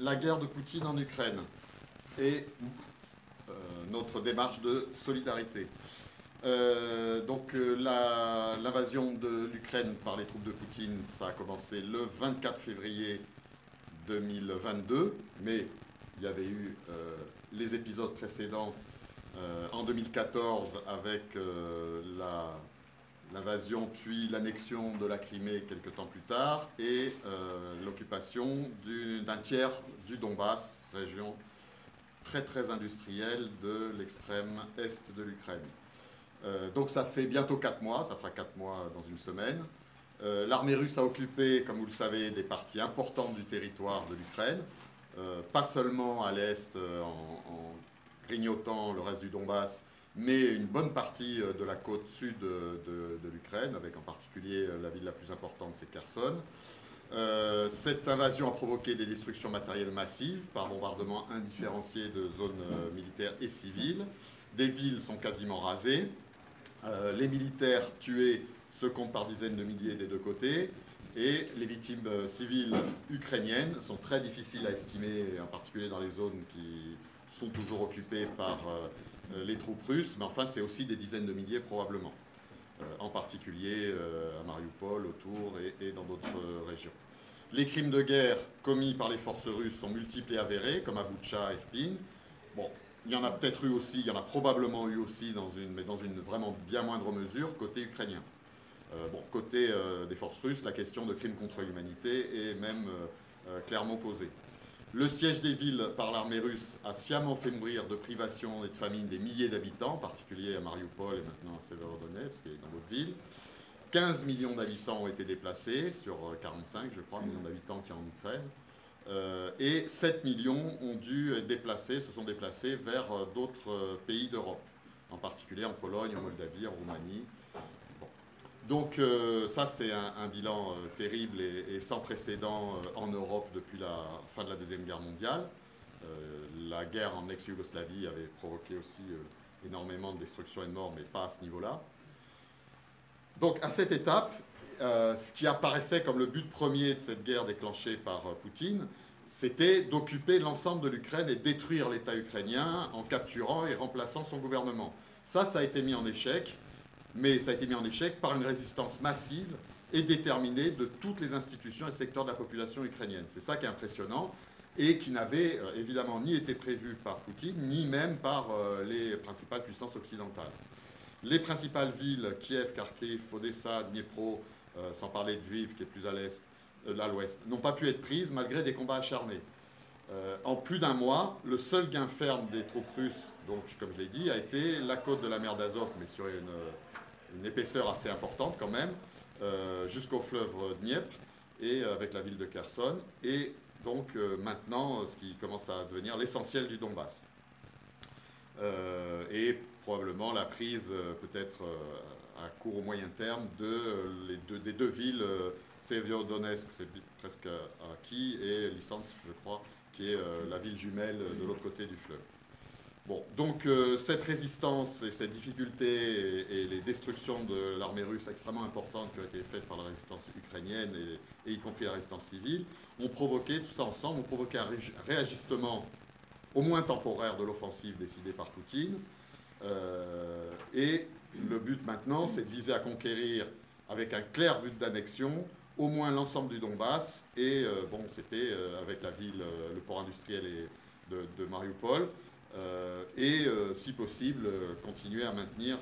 la guerre de Poutine en Ukraine et euh, notre démarche de solidarité. Euh, donc euh, l'invasion de l'Ukraine par les troupes de Poutine, ça a commencé le 24 février 2022, mais il y avait eu les épisodes précédents en 2014 avec l'invasion puis l'annexion de la Crimée quelques temps plus tard et l'occupation d'un tiers du Donbass, région très très industrielle de l'extrême est de l'Ukraine. Euh, donc ça fait bientôt 4 mois, ça fera 4 mois dans une semaine. Euh, l'armée russe a occupé, comme vous le savez, des parties importantes du territoire de l'Ukraine, euh, pas seulement à l'est en, grignotant le reste du Donbass, mais une bonne partie de la côte sud de, l'Ukraine, avec en particulier la ville la plus importante, c'est Kherson. cette invasion a provoqué des destructions matérielles massives par bombardement indifférencié de zones militaires et civiles. Des villes sont quasiment rasées. Euh, les militaires tués se comptent par dizaines de milliers des deux côtés. Et les victimes euh, civiles ukrainiennes sont très difficiles à estimer, en particulier dans les zones qui sont toujours occupées par euh, les troupes russes. Mais enfin, c'est aussi des dizaines de milliers probablement, en particulier à Mariupol, autour et, dans d'autres régions. Les crimes de guerre commis par les forces russes sont multiples et avérés, comme à Boucha Irpin. Bon, il y en a peut-être eu aussi, il y en a probablement eu aussi, mais dans une vraiment bien moindre mesure, côté ukrainien. Euh, bon, côté euh, des forces russes, la question de crimes contre l'humanité est même euh, clairement posée. Le siège des villes par l'armée russe a sciemment fait mourir de privation et de famine des milliers d'habitants, en particulier à Mariupol et maintenant à Severodonetsk et dans d'autres villes. 15 millions d'habitants ont été déplacés sur 45, je crois, millions d'habitants qui en Ukraine. Euh, et 7 millions ont dû être se sont vers euh, d'autres euh, pays d'Europe, en particulier en Pologne, en Moldavie, en Roumanie. Donc ça, c'est un, bilan terrible et, sans précédent en Europe depuis la fin de la Deuxième Guerre mondiale. la guerre en ex-Yougoslavie avait provoqué aussi énormément de destruction et de morts, mais pas à ce niveau-là. Donc à cette étape, euh, ce qui apparaissait comme le but premier de cette guerre déclenchée par euh, Poutine, c'était d'occuper l'ensemble de l'Ukraine et détruire l'État ukrainien en capturant et remplaçant son gouvernement. Ça, ça a été mis en échec, mais ça a été mis en échec par une résistance massive et déterminée de toutes les institutions et secteurs de la population ukrainienne. C'est ça qui est impressionnant et qui n'avait euh, évidemment ni été prévu par Poutine, ni même par les principales puissances occidentales. Les principales villes, Kiev, Kharkiv, Odessa, Dnipro, euh, sans parler de Vive qui est plus à l'est, euh, à l'ouest, n'ont pas pu être prises malgré des combats acharnés. Euh, en plus d'un mois, le seul gain ferme des troupes russes, donc comme je l'ai dit, a été la côte de la mer d'Azov, mais sur une, épaisseur assez importante quand même, jusqu'au fleuve Dniepr et avec la ville de Kherson, et donc maintenant ce qui commence à devenir l'essentiel du Donbass. et probablement la prise peut-être à court ou moyen terme euh, des deux villes, euh, Severodonetsk, c'est presque acquis, et Licence, je crois, qui est euh, la ville jumelle de l'autre côté du fleuve. Donc cette résistance et cette difficulté et, les destructions de l'armée russe extrêmement importantes qui ont été faites par la résistance ukrainienne et, y compris la résistance civile ont provoqué, tout ça ensemble, ont provoqué un réajustement au moins temporaire de l'offensive décidée par Poutine. et le but maintenant, c'est de viser à conquérir, avec un clair but d'annexion, au moins l'ensemble du Donbass. Et euh, bon, c'était euh, avec la ville, euh, le port industriel de, Mariupol. Et si possible, continuer à maintenir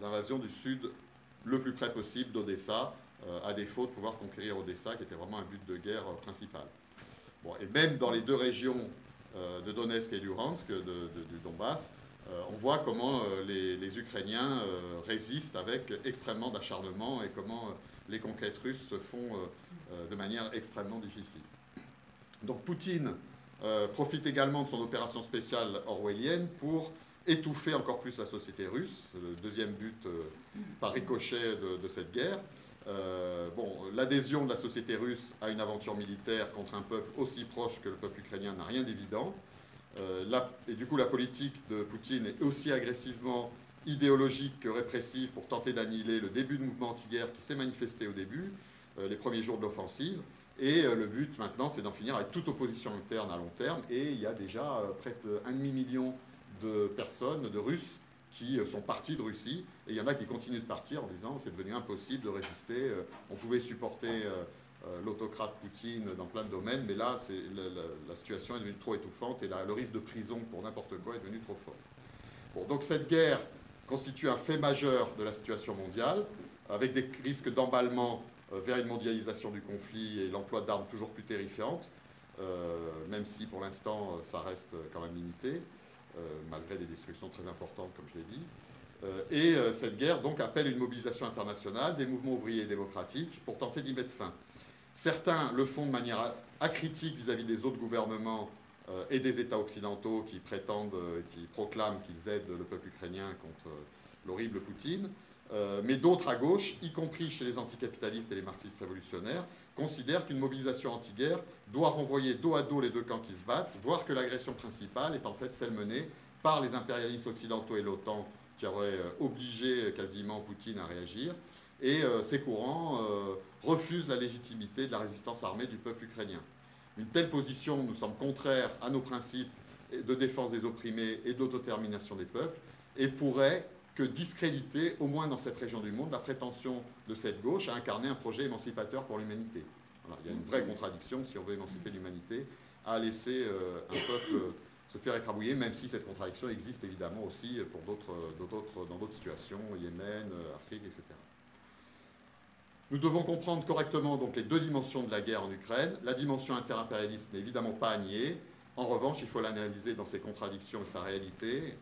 l'invasion du sud le plus près possible d'Odessa, à défaut de pouvoir conquérir Odessa, qui était vraiment un but de guerre principal. Bon, et même dans les deux régions de Donetsk et Luhansk, du Donbass, euh, on voit comment euh, les, Ukrainiens euh, résistent avec extrêmement d'acharnement et comment les conquêtes russes se font de manière extrêmement difficile. Donc Poutine profite également de son opération spéciale orwellienne pour étouffer encore plus la société russe, le deuxième but par ricochet de, cette guerre. bon, l'adhésion de la société russe à une aventure militaire contre un peuple aussi proche que le peuple ukrainien n'a rien d'évident. Euh, et du coup, la politique de Poutine est aussi agressivement idéologique que répressive pour tenter d'annihiler le début de mouvement anti-guerre qui s'est manifesté au début, euh, les premiers jours de l'offensive. Et le but maintenant, c'est d'en finir avec toute opposition interne à long terme. Et il y a déjà près d'un demi-million de personnes, de Russes, qui sont partis de Russie. Et il y en a qui continuent de partir en disant c'est devenu impossible de résister. On pouvait supporter l'autocrate Poutine dans plein de domaines, mais là, la, situation est devenue trop étouffante et le risque de prison pour n'importe quoi est devenu trop fort. Donc cette guerre constitue un fait majeur de la situation mondiale, avec des risques d'emballement euh, vers une mondialisation du conflit et l'emploi d'armes toujours plus terrifiantes, euh, même si pour l'instant ça reste quand même limité, euh, malgré des destructions très importantes, comme je l'ai dit. et cette guerre donc appelle une mobilisation internationale des mouvements ouvriers et démocratiques pour tenter d'y mettre fin. Certains le font de manière acritique vis-à-vis des autres gouvernements euh, et des États occidentaux qui prétendent, euh, qui proclament qu'ils aident le peuple ukrainien contre euh, l'horrible Poutine. Mais d'autres à gauche, y compris chez les anticapitalistes et les marxistes révolutionnaires, considèrent qu'une mobilisation anti-guerre doit renvoyer dos à dos les deux camps qui se battent, voire que l'agression principale est en fait celle menée par les impérialistes occidentaux et l'OTAN qui auraient obligé quasiment Poutine à réagir. Et ces courants refusent la légitimité de la résistance armée du peuple ukrainien. Une telle position nous semble contraire à nos principes de défense des opprimés et d'autotermination des peuples et pourrait que discréditer, au moins dans cette région du monde, la prétention de cette gauche à incarner un projet émancipateur pour l'humanité. il y a une vraie contradiction, si on veut émanciper l'humanité, à laisser euh, un peuple se faire écrabouiller, même si cette contradiction existe évidemment aussi pour d'autres, dans d'autres situations, Yémen, Afrique, etc. Nous devons comprendre correctement donc les deux dimensions de la guerre en Ukraine. La dimension interimpérialiste n'est évidemment pas à nier. En revanche, il faut l'analyser dans ses contradictions et sa réalité,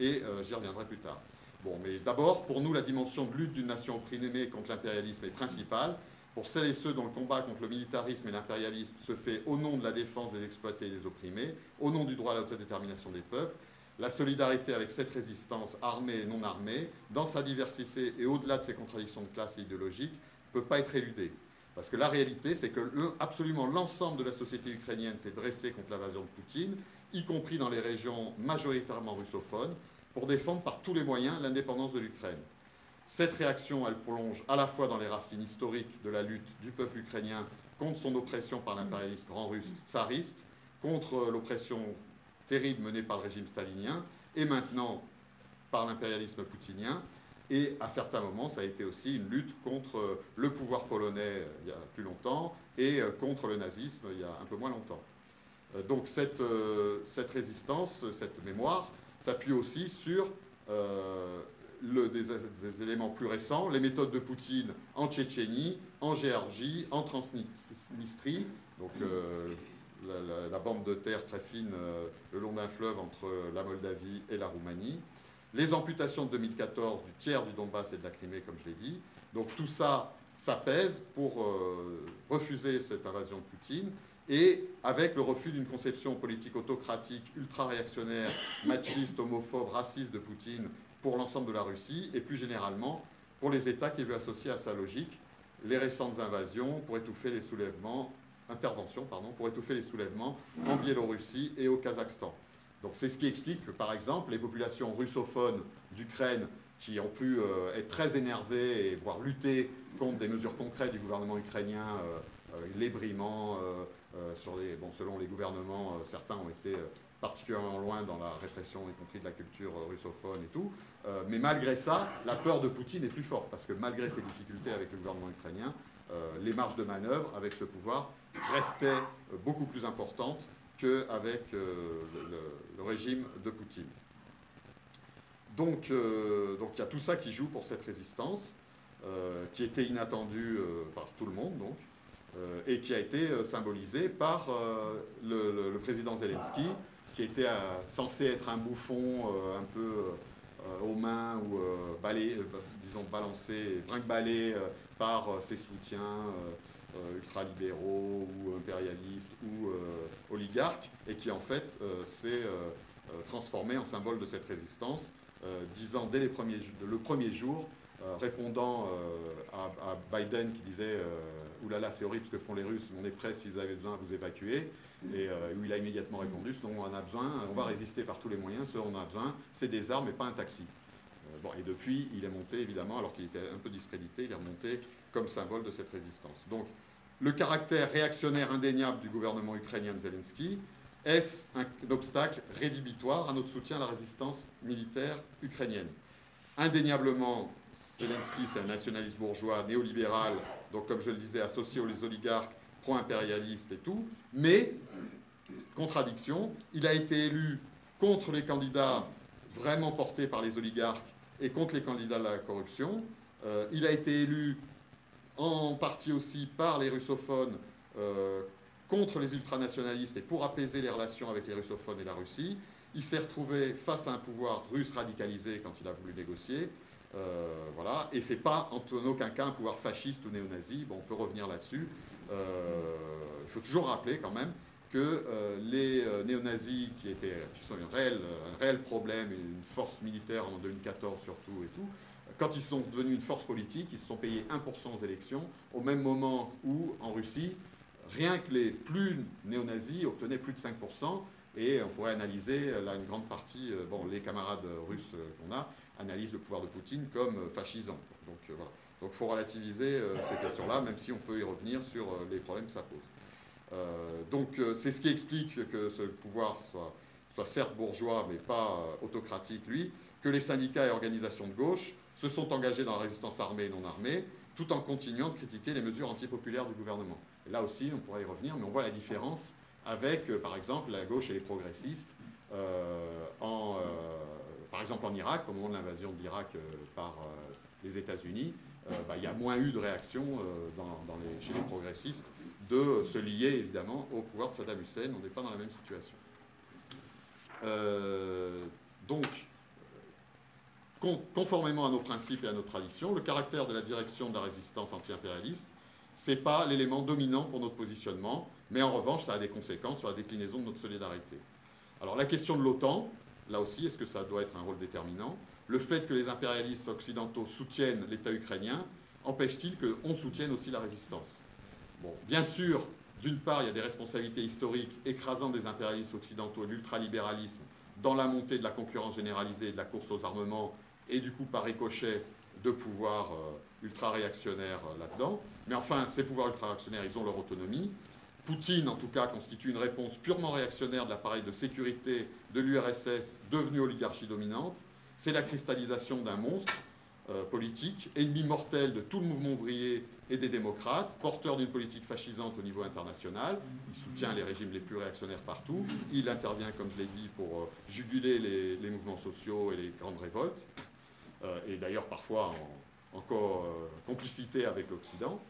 et euh, j'y reviendrai plus tard. Bon, mais d'abord, pour nous, la dimension de lutte d'une nation opprimée contre l'impérialisme est principale. Pour celles et ceux dont le combat contre le militarisme et l'impérialisme se fait au nom de la défense des exploités et des opprimés, au nom du droit à l'autodétermination des peuples, la solidarité avec cette résistance armée et non armée, dans sa diversité et au-delà de ses contradictions de classe et idéologiques, ne peut pas être éludé. Parce que la réalité, c'est que absolument l'ensemble de la société ukrainienne s'est dressé contre l'invasion de Poutine, y compris dans les régions majoritairement russophones, pour défendre par tous les moyens l'indépendance de l'Ukraine. Cette réaction, elle plonge à la fois dans les racines historiques de la lutte du peuple ukrainien contre son oppression par l'impérialisme grand russe tsariste, contre l'oppression terrible menée par le régime stalinien, et maintenant par l'impérialisme poutinien, et à certains moments, ça a été aussi une lutte contre euh, le pouvoir polonais euh, il y a plus longtemps et euh, contre le nazisme il y a un peu moins longtemps. Donc cette, cette résistance, cette mémoire, s'appuie aussi sur le, des, éléments plus récents, les méthodes de Poutine en Tchétchénie, en Géorgie, en Transnistrie, donc la, la, bande de terre très fine le long d'un fleuve entre la Moldavie et la Roumanie, les amputations de 2014 du tiers du Donbass et de la Crimée, comme je l'ai dit. Donc tout ça, ça pèse pour euh, refuser cette invasion de Poutine et avec le refus d'une conception politique autocratique, ultra-réactionnaire, machiste, homophobe, raciste de Poutine pour l'ensemble de la Russie et plus généralement pour les États qui veut associer à sa logique les récentes invasions pour étouffer les soulèvements, interventions, pardon, pour étouffer les soulèvements en Biélorussie et au Kazakhstan. Donc c'est ce qui explique que, par exemple, les populations russophones d'Ukraine qui ont pu euh, être très énervées et voire lutter contre des mesures concrètes du gouvernement ukrainien, euh, euh, les brimants, bon, selon les gouvernements, certains ont été particulièrement loin dans la répression, y compris de la culture russophone et tout. mais malgré ça, la peur de Poutine est plus forte, parce que malgré ses difficultés avec le gouvernement ukrainien, les marges de manœuvre avec ce pouvoir restaient beaucoup plus importantes qu'avec euh, le, régime de Poutine. Donc, euh, il y a tout ça qui joue pour cette résistance, euh, qui était inattendue par tout le monde, donc, et qui a été symbolisée par le, président Zelensky, qui était censé être un bouffon un peu aux mains ou balé, disons balancé, brinque-ballé par ses soutiens euh, ultralibéraux ou impérialistes ou euh, oligarques, et qui en fait euh, s'est transformé en symbole de cette résistance, disant dès le premier jour, répondant à, Biden qui disait Oulala, c'est horrible ce que font les Russes, on est prêt si vous avez besoin à vous évacuer. Et où il a immédiatement répondu Ce dont on a besoin, on va résister par tous les moyens, ce dont on a besoin, c'est des armes et pas un taxi. bon, et depuis, il est monté évidemment, alors qu'il était un peu discrédité, il est remonté comme symbole de cette résistance. Donc le caractère réactionnaire indéniable du gouvernement ukrainien de Zelensky est-ce un, obstacle rédhibitoire à notre soutien à la résistance militaire ukrainienne? Indéniablement, Zelensky, c'est un nationaliste bourgeois néolibéral, donc comme je le disais, associé aux oligarques pro-impérialistes et tout, mais, contradiction, il a été élu contre les candidats vraiment portés par les oligarques et contre les candidats de la corruption. Euh, il a été élu en partie aussi par les russophones euh, contre les ultranationalistes et pour apaiser les relations avec les russophones et la Russie. Il s'est retrouvé face à un pouvoir russe radicalisé quand il a voulu négocier. Euh, voilà. Et ce n'est pas en aucun cas un pouvoir fasciste ou néo-nazi. Bon, on peut revenir là-dessus. il faut toujours rappeler quand même que les néo-nazis, qui, étaient, qui sont un réel problème, une force militaire en 2014 surtout et tout, quand ils sont devenus une force politique, ils se sont payés 1% aux élections, au même moment où, en Russie, rien que les plus néo-nazis obtenaient plus de 5%, et on pourrait analyser, là, une grande partie, euh, bon, les camarades russes qu'on a, analysent le pouvoir de Poutine comme euh, fascisant. Donc voilà. Donc il faut relativiser euh, ces questions-là, même si on peut y revenir sur les problèmes que ça pose. donc c'est ce qui explique que ce pouvoir soit, soit certes bourgeois, mais pas autocratique, lui, que les syndicats et organisations de gauche se sont engagés dans la résistance armée et non armée, tout en continuant de critiquer les mesures antipopulaires du gouvernement. Et là aussi, on pourrait y revenir, mais on voit la différence avec, euh, par exemple, la gauche et les progressistes, euh, en, euh, par exemple en Irak, au moment de l'invasion de l'Irak par les États-Unis, bah, il y a moins eu de réaction chez les progressistes de se lier évidemment au pouvoir de Saddam Hussein. On n'est pas dans la même situation. donc, conformément à nos principes et à nos traditions, le caractère de la direction de la résistance anti-impérialiste, ce n'est pas l'élément dominant pour notre positionnement, mais en revanche, ça a des conséquences sur la déclinaison de notre solidarité. Alors la question de l'OTAN, là aussi, est-ce que ça doit être un rôle déterminant Le fait que les impérialistes occidentaux soutiennent l'État ukrainien empêche-t-il qu'on soutienne aussi la résistance Bon, bien sûr, d'une part, il y a des responsabilités historiques écrasantes des impérialistes occidentaux et l'ultralibéralisme dans la montée de la concurrence généralisée et de la course aux armements et du coup par ricochet de pouvoirs euh, ultra-réactionnaires euh, là-dedans. Mais enfin, ces pouvoirs ultra-réactionnaires, ils ont leur autonomie. Poutine, en tout cas, constitue une réponse purement réactionnaire de l'appareil de sécurité de l'URSS devenu oligarchie dominante. C'est la cristallisation d'un monstre euh, politique, ennemi mortel de tout le mouvement ouvrier et des démocrates, porteur d'une politique fascisante au niveau international. Il soutient les régimes les plus réactionnaires partout. Il intervient, comme je l'ai dit, pour juguler les, mouvements sociaux et les grandes révoltes. Euh, et d'ailleurs parfois en, euh, complicité avec l'Occident.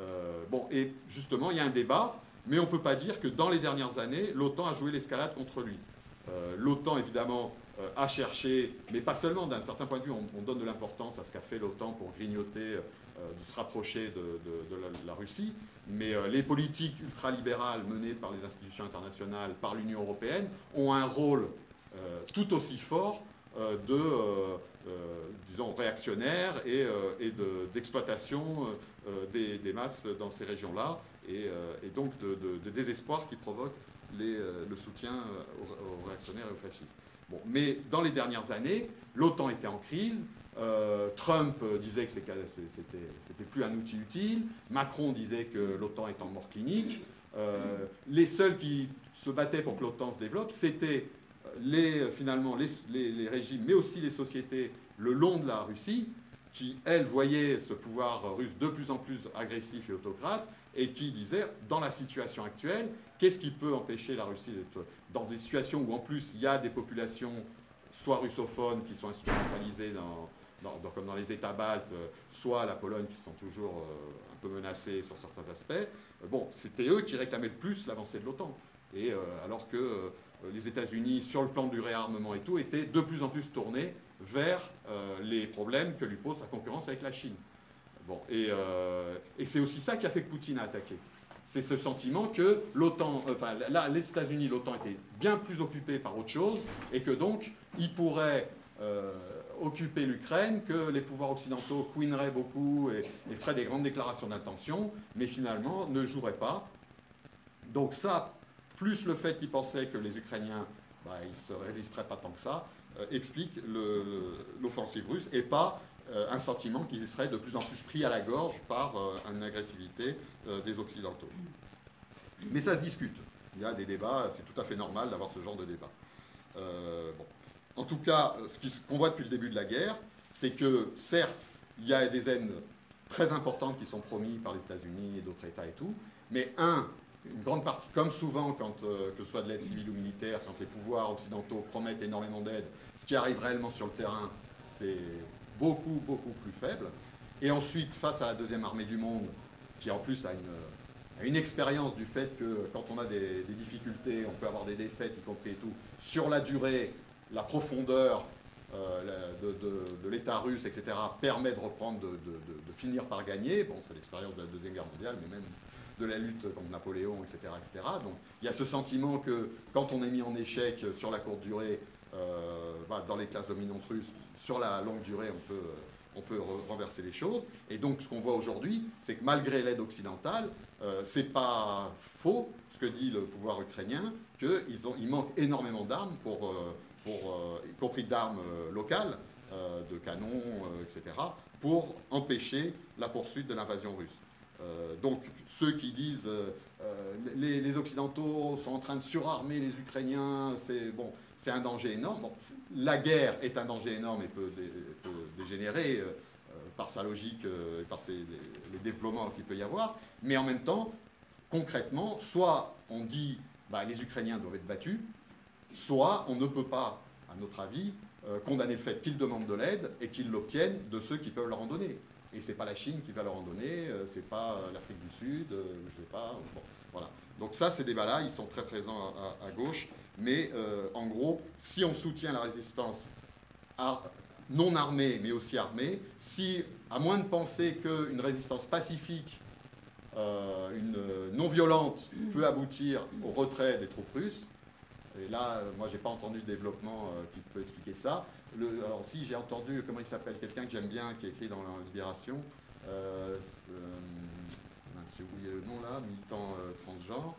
Euh, bon, et justement, il y a un débat, mais on ne peut pas dire que dans les dernières années, l'OTAN a joué l'escalade contre lui. L'OTAN, évidemment, a cherché, mais pas seulement, d'un certain point de vue, on, donne de l'importance à ce qu'a fait l'OTAN pour grignoter, de se rapprocher de, la, Russie, mais les politiques ultralibérales menées par les institutions internationales, par l'Union européenne, ont un rôle tout aussi fort euh, de, euh, euh, disons, réactionnaires et, d'exploitation des, masses dans ces régions-là, et, donc de, désespoir qui provoque le soutien aux, réactionnaires et aux fascistes. Bon, mais dans les dernières années, l'OTAN était en crise. Trump disait que c'était plus un outil utile. Macron disait que l'OTAN est en mort clinique. les seuls qui se battaient pour que l'OTAN se développe, c'était les, finalement les, régimes, mais aussi les sociétés le long de la Russie, qui, elles, voyaient ce pouvoir russe de plus en plus agressif et autocrate, et qui disaient, dans la situation actuelle, qu'est-ce qui peut empêcher la Russie d'être dans des situations où, en plus, il y a des populations, soit russophones, qui sont instrumentalisées comme dans les États baltes, soit la Pologne, qui sont toujours euh, un peu menacées sur certains aspects. Bon, c'était eux qui réclamaient le plus l'avancée de l'OTAN. Et euh, alors que euh, euh, les États-Unis, sur le plan du réarmement et tout, étaient de plus en plus tournés vers euh, les problèmes que lui pose sa concurrence avec la Chine. Euh, et, c'est aussi ça qui a fait que Poutine a attaqué. C'est ce sentiment que l'OTAN, enfin là, les États-Unis, l'OTAN était bien plus occupés par autre chose, et que donc ils pourraient occuper l'Ukraine, que les pouvoirs occidentaux couineraient beaucoup et, et feraient des grandes déclarations d'intention, mais finalement ne joueraient pas. Donc ça, plus le fait qu'ils pensaient que les Ukrainiens, bah, ils se résisteraient pas tant que ça, euh, explique l'offensive russe et pas un sentiment qu'ils seraient de plus en plus pris à la gorge par une agressivité des Occidentaux. Mais ça se discute. Il y a des débats, c'est tout à fait normal d'avoir ce genre de débat. En tout cas, ce qu'on voit depuis le début de la guerre, c'est que certes, il y a des haines très importantes qui sont promises par les États-Unis et d'autres États et tout, mais un, une grande partie, comme souvent, quand, euh, que ce soit de l'aide civile ou militaire, quand les pouvoirs occidentaux promettent énormément d'aide, ce qui arrive réellement sur le terrain, c'est beaucoup, beaucoup plus faible. Et ensuite, face à la deuxième armée du monde, qui en plus a une, expérience du fait que quand on a des, difficultés, on peut avoir des défaites, y compris et tout, sur la durée, la profondeur euh, de, l'État russe, etc., permet de reprendre, de, de finir par gagner. Bon, c'est l'expérience de la Deuxième Guerre mondiale, mais même de la lutte contre Napoléon, etc., etc. Donc il y a ce sentiment que quand on est mis en échec sur la courte durée, euh, bah, dans les classes dominantes russes, sur la longue durée, on peut, on peut renverser les choses. Et donc ce qu'on voit aujourd'hui, c'est que malgré l'aide occidentale, euh, c'est pas faux ce que dit le pouvoir ukrainien, qu'il il manque énormément d'armes, pour, euh, pour, euh, y compris d'armes locales, de canons, etc., pour empêcher la poursuite de l'invasion russe. Euh, donc ceux qui disent euh, euh, les, Occidentaux sont en train de surarmer les Ukrainiens, c'est bon, c'est un danger énorme. la guerre est un danger énorme et peut, dégénérer par sa logique et par les, déploiements qu'il peut y avoir. Mais en même temps, concrètement, soit on dit bah, les Ukrainiens doivent être battus, soit on ne peut pas, à notre avis, condamner le fait qu'ils demandent de l'aide et qu'ils l'obtiennent de ceux qui peuvent leur en donner. Et ce n'est pas la Chine qui va leur en donner, euh, ce n'est pas euh, l'Afrique du Sud, euh, je sais pas. voilà. Donc ça, ces débats-là, ils sont très présents à, gauche. Mais en gros, si on soutient la résistance non armée, mais aussi armée, si, à moins de penser qu'une résistance pacifique, une non violente, peut aboutir au retrait des troupes russes, et là, moi, je n'ai pas entendu de développement qui peut expliquer ça alors si j'ai entendu, comment il s'appelle, quelqu'un que j'aime bien, qui écrit dans la Libération, euh, euh, j'ai oublié le nom là, militant euh, transgenre,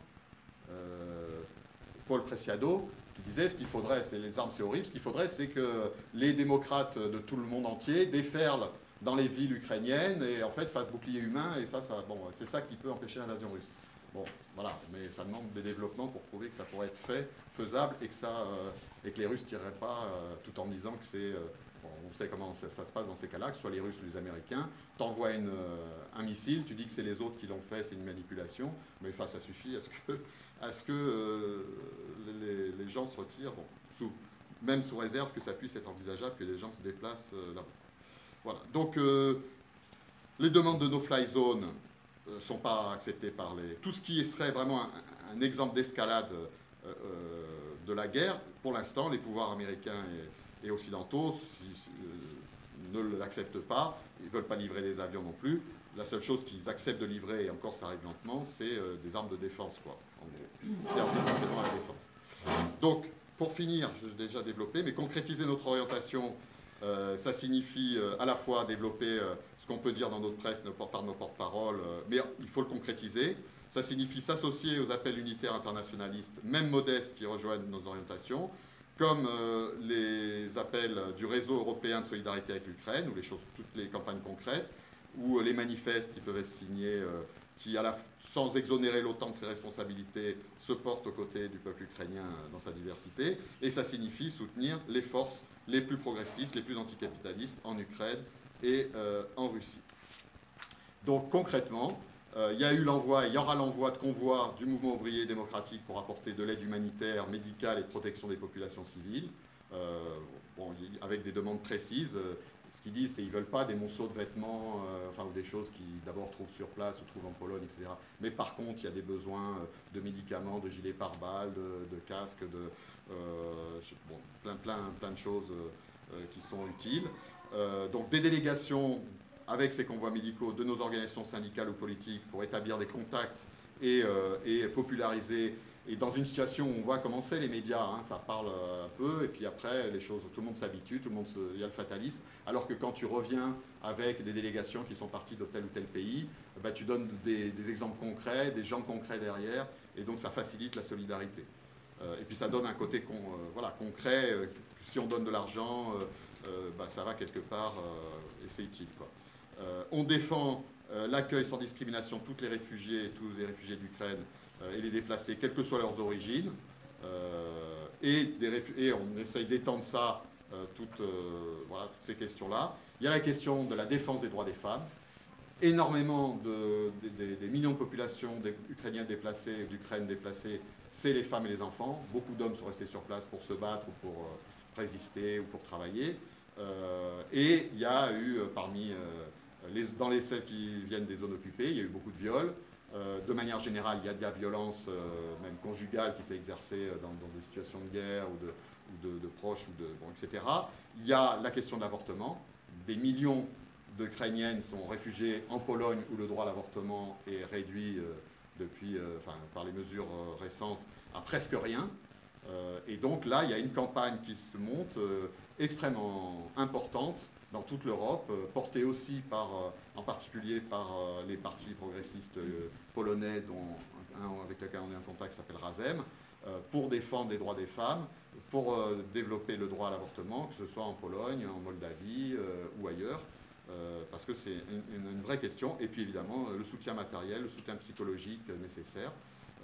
Paul Preciado, qui disait ce qu'il faudrait, c'est les armes c'est horrible, ce qu'il faudrait c'est que les démocrates de tout le monde entier déferlent dans les villes ukrainiennes et en fait fassent bouclier humain et ça, ça bon, c'est ça qui peut empêcher l'invasion russe. Bon, voilà, mais ça demande des développements pour prouver que ça pourrait être fait, faisable, et que, ça, euh, que les Russes ne tireraient pas euh, tout en disant que c'est... Euh, on sait comment ça, se passe dans ces cas-là, que ce soit les Russes ou les Américains. T'envoies un missile, tu dis que c'est les autres qui l'ont fait, c'est une manipulation, mais ça suffit à ce que, les, gens se retirent, même sous réserve que ça puisse être envisageable que les gens se déplacent là-bas. Voilà, donc les demandes de no-fly zone, ne euh, sont pas acceptés par les... Tout ce qui serait vraiment un, exemple d'escalade euh, euh, de la guerre, pour l'instant, les pouvoirs américains et, occidentaux ne l'acceptent pas. Ils ne veulent pas livrer des avions non plus. La seule chose qu'ils acceptent de livrer, et encore ça arrive lentement, c'est des armes de défense, quoi, en gros. Servir essentiellement la défense. Donc, pour finir, je l'ai déjà développé, mais concrétiser notre orientation euh, ça signifie euh, à la fois développer euh, ce qu'on peut dire dans notre presse par nos porte-paroles, mais il faut le concrétiser. Ça signifie s'associer aux appels unitaires internationalistes, même modestes, qui rejoignent nos orientations, comme les appels du réseau européen de solidarité avec l'Ukraine, ou toutes les campagnes concrètes, ou les manifestes qui peuvent être signés, qui, sans exonérer l'OTAN de ses responsabilités, se portent aux côtés du peuple ukrainien dans sa diversité. Et ça signifie soutenir les forces les plus progressistes, les plus anticapitalistes en Ukraine et euh, en Russie. Donc concrètement, euh, il y a eu l'envoi, il y aura l'envoi de convois du mouvement ouvrier démocratique pour apporter de l'aide humanitaire, médicale et de protection des populations civiles, euh, avec des demandes précises. Ce qu'ils disent, c'est qu'ils ne veulent pas des monceaux de vêtements, enfin, ou des choses qu'ils d'abord trouvent sur place ou trouvent en Pologne, etc. Mais par contre, il y a des besoins de médicaments, de gilets pare-balles, de, casques, de, euh, plein, plein, plein de choses euh, euh, qui sont utiles. donc des délégations avec ces convois médicaux de nos organisations syndicales ou politiques pour établir des contacts et, et populariser et dans une situation où on voit comment c'est les médias, hein, ça parle un peu, et puis après, les choses, tout le monde s'habitue, tout le monde, il y a le fatalisme. Alors que quand tu reviens avec des délégations qui sont parties de tel ou tel pays, bah, tu donnes des, exemples concrets, des gens concrets derrière, et donc ça facilite la solidarité. Euh, et puis ça donne un côté euh, voilà, concret. Euh, si on donne de l'argent, bah, ça va quelque part, et c'est utile. on défend l'accueil sans discrimination tous les réfugiés, tous les réfugiés d'Ukraine et les déplacés, quelles que soient leurs origines. Et, des, et, on essaye d'étendre ça, toutes, voilà, toutes ces questions-là. Il y a la question de la défense des droits des femmes énormément de, des millions de populations ukrainiens déplacés, d'Ukraine déplacés, c'est les femmes et les enfants. Beaucoup d'hommes sont restés sur place pour se battre ou pour euh, résister ou pour travailler. Euh, et il y a eu euh, parmi dans les celles qui viennent des zones occupées, il y a eu beaucoup de viols. de manière générale, il y a de la violence, même conjugale, qui s'est exercée dans, des situations de guerre ou de, proches, ou de, etc. Il y a la question de l'avortement. Des millions d'Ukrainiennes sont réfugiées en Pologne où le droit à l'avortement est réduit euh, euh, par les mesures euh, récentes à presque rien. Et donc là, il y a une campagne qui se monte extrêmement importante dans toute l'Europe, portée aussi par, en particulier par les partis progressistes polonais dont avec lequel on est en contact s'appelle Razem, pour défendre les droits des femmes, pour développer le droit à l'avortement, que ce soit en Pologne, en Moldavie ou ailleurs. Euh, parce que c'est une, vraie question. Et puis évidemment, le soutien matériel, le soutien psychologique nécessaire.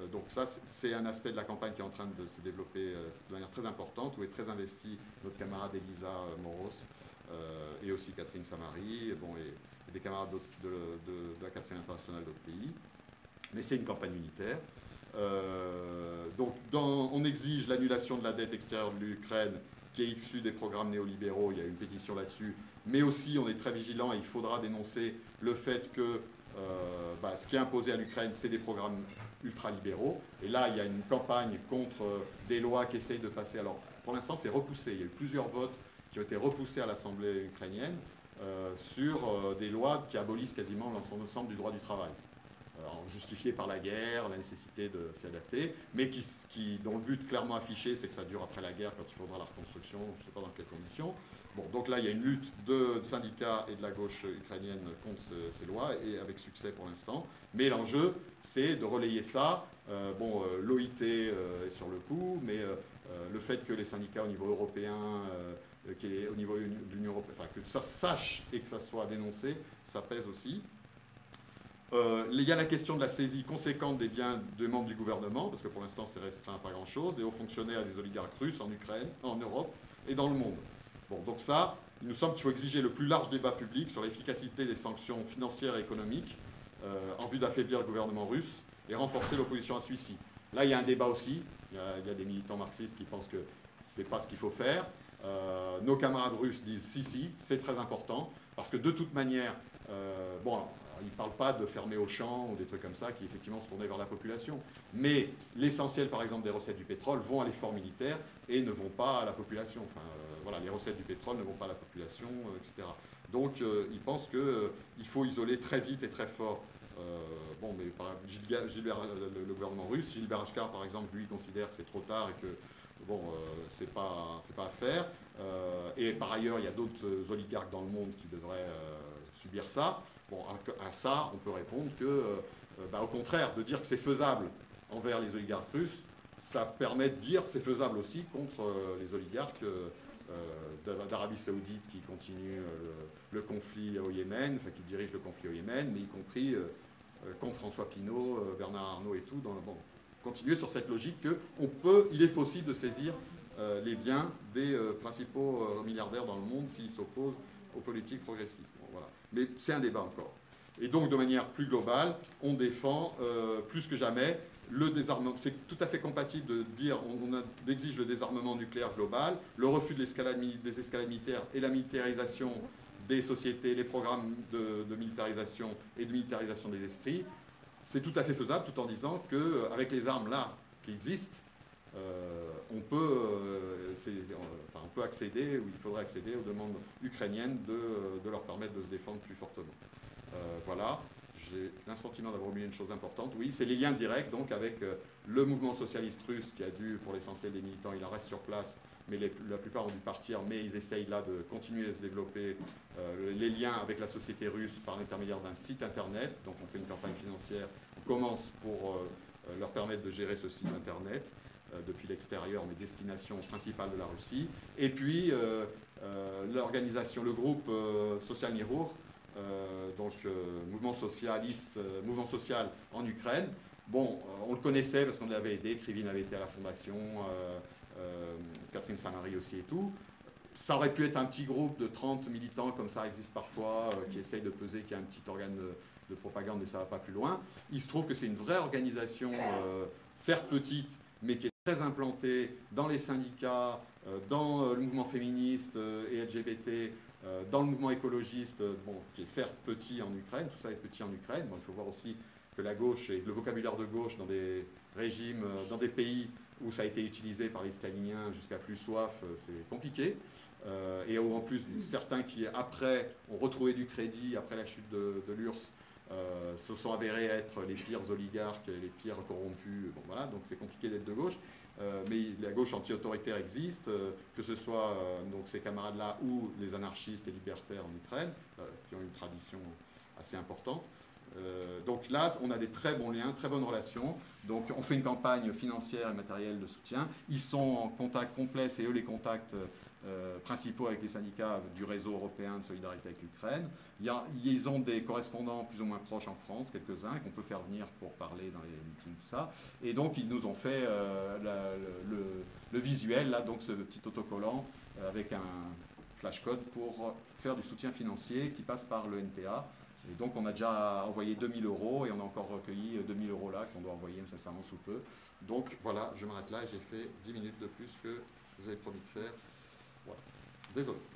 Euh, donc ça, c'est un aspect de la campagne qui est en train de se développer euh, de manière très importante, où est très investie notre camarade Elisa Moros et aussi Catherine Samari, bon, et, des camarades de, la Catherine internationale d'autres pays. Mais c'est une campagne militaire. donc on exige l'annulation de la dette extérieure de l'Ukraine qui est issue des programmes néolibéraux, il y a une pétition là-dessus, mais aussi on est très vigilant et il faudra dénoncer le fait que euh, bah, ce qui est imposé à l'Ukraine, c'est des programmes ultralibéraux. Et là, il y a une campagne contre euh, des lois qui essayent de passer. Alors, pour l'instant, c'est repoussé. Il y a eu plusieurs votes qui ont été repoussés à l'Assemblée ukrainienne euh, sur des lois qui abolissent quasiment l'ensemble du droit du travail. Justifié par la guerre, la nécessité de s'y adapter, mais qui, qui, dont le but clairement affiché, c'est que ça dure après la guerre quand il faudra la reconstruction, je ne sais pas dans quelles conditions. Bon, donc là, il y a une lutte de syndicats et de la gauche ukrainienne contre ces lois, et avec succès pour l'instant. Mais l'enjeu, c'est de relayer ça. Euh, bon, euh, l'OIT euh, est sur le coup, mais le fait que les syndicats au niveau européen, qui est au niveau de l'Union européenne, que ça sache et que ça soit dénoncé, ça pèse aussi. Il y a la question de la saisie conséquente des biens de membres du gouvernement, parce que pour l'instant c'est restreint à pas grand-chose, des hauts fonctionnaires et des oligarques russes en Ukraine, en Europe et dans le monde. Bon, donc ça, il nous semble qu'il faut exiger le plus large débat public sur l'efficacité des sanctions financières et économiques euh, en vue d'affaiblir le gouvernement russe et renforcer l'opposition à celui-ci. Là, il y a un débat aussi. Il y a, des militants marxistes qui pensent que ce n'est pas ce qu'il faut faire. Euh, nos camarades russes disent si, si, c'est très important, parce que de toute manière, euh, bon, ils ne parlent pas de fermer au champ ou des trucs comme ça qui effectivement se tournaient vers la population. Mais l'essentiel, par exemple, des recettes du pétrole vont à l'effort militaire et ne vont pas à la population. Enfin, euh, voilà, les recettes du pétrole ne vont pas à la population, euh, etc. Donc, euh, ils pensent qu'il faut isoler très vite et très fort. bon, mais Gilbert, le, gouvernement russe, Gilbert Ashkar, par exemple, lui considère que c'est trop tard et que bon, c'est pas, pas à faire. et par ailleurs, il y a d'autres oligarques dans le monde qui devraient subir ça. Bon, à, ça, on peut répondre que, euh, euh, bah, au contraire, de dire que c'est faisable envers les oligarques russes, ça permet de dire que c'est faisable aussi contre euh, les oligarques d'Arabie Saoudite qui continuent le, conflit au Yémen, enfin qui dirigent le conflit au Yémen, mais y compris contre François Pinault, Bernard Arnault et tout. Dans, bon, continuer sur cette logique que peut, il est possible de saisir les biens des principaux milliardaires dans le monde s'ils s'opposent aux politiques progressistes. voilà. Mais c'est un débat encore. Et donc, de manière plus globale, on défend euh, plus que jamais le désarmement. C'est tout à fait compatible de dire on, exige le désarmement nucléaire global, le refus de des escalades militaires et la militarisation des sociétés, les programmes de, militarisation et de militarisation des esprits. C'est tout à fait faisable tout en disant qu'avec les armes là qui existent, euh, on, peut, euh, enfin, on peut accéder, ou il faudrait accéder aux demandes ukrainiennes de, leur permettre de se défendre plus fortement. Euh, voilà, j'ai l'insentiment d'avoir oublié une chose importante. Oui, c'est les liens directs donc avec le mouvement socialiste russe qui a dû, pour l'essentiel des militants, il en reste sur place, mais la plupart ont dû partir, mais ils essayent là de continuer à se développer les liens avec la société russe par l'intermédiaire d'un site internet. Donc on fait une campagne financière, on commence pour leur permettre de gérer ce site internet depuis l'extérieur, mais destination principale de la Russie. Et puis l'organisation, le groupe Social Nirur, donc mouvement socialiste, mouvement social en Ukraine. Bon, on le connaissait parce qu'on l'avait aidé, Krivine avait été à la fondation, Catherine Samari aussi et tout ça aurait pu être un petit groupe de 30 militants, comme ça existe parfois, euh, qui essayent de peser, qui a un petit organe de, propagande, mais ça ne va pas plus loin. Il se trouve que c'est une vraie organisation, euh, certes petite, mais qui est très implantée dans les syndicats, euh, dans le mouvement féministe et LGBT, dans le mouvement écologiste, bon, qui est certes petit en Ukraine, tout ça est petit en Ukraine. Bon, il faut voir aussi que la gauche et le vocabulaire de gauche dans des régimes, dans des pays où ça a été utilisé par les staliniens jusqu'à plus soif, euh, c'est compliqué. Euh, et où en plus, certains qui, après, ont retrouvé du crédit après la chute de, l'URSS, euh, se sont avérés être les pires oligarques, les pires corrompus. Donc c'est compliqué d'être de gauche. mais la gauche anti-autoritaire existe, que ce soit donc ces camarades-là ou les anarchistes et libertaires en Ukraine, qui ont une tradition assez importante. Euh, donc là, on a des très bons liens, très bonnes relations. Donc on fait une campagne financière et matérielle de soutien. Ils sont en contact complet, c'est eux les contacts euh, principaux avec les syndicats du réseau européen de solidarité avec l'Ukraine. Ils ont des correspondants plus ou moins proches en France, quelques-uns, qu'on peut faire venir pour parler dans les meetings, tout ça. Et donc ils nous ont fait euh, le, visuel, là, donc ce petit autocollant avec un flashcode pour faire du soutien financier qui passe par le NPA. Et donc on a déjà envoyé 2000 euros et on a encore recueilli 2000 euros là qu'on doit envoyer nécessairement sous peu. Donc voilà, je m'arrête là et j'ai fait 10 minutes de plus que vous avez promis de faire. Voilà. Désolé.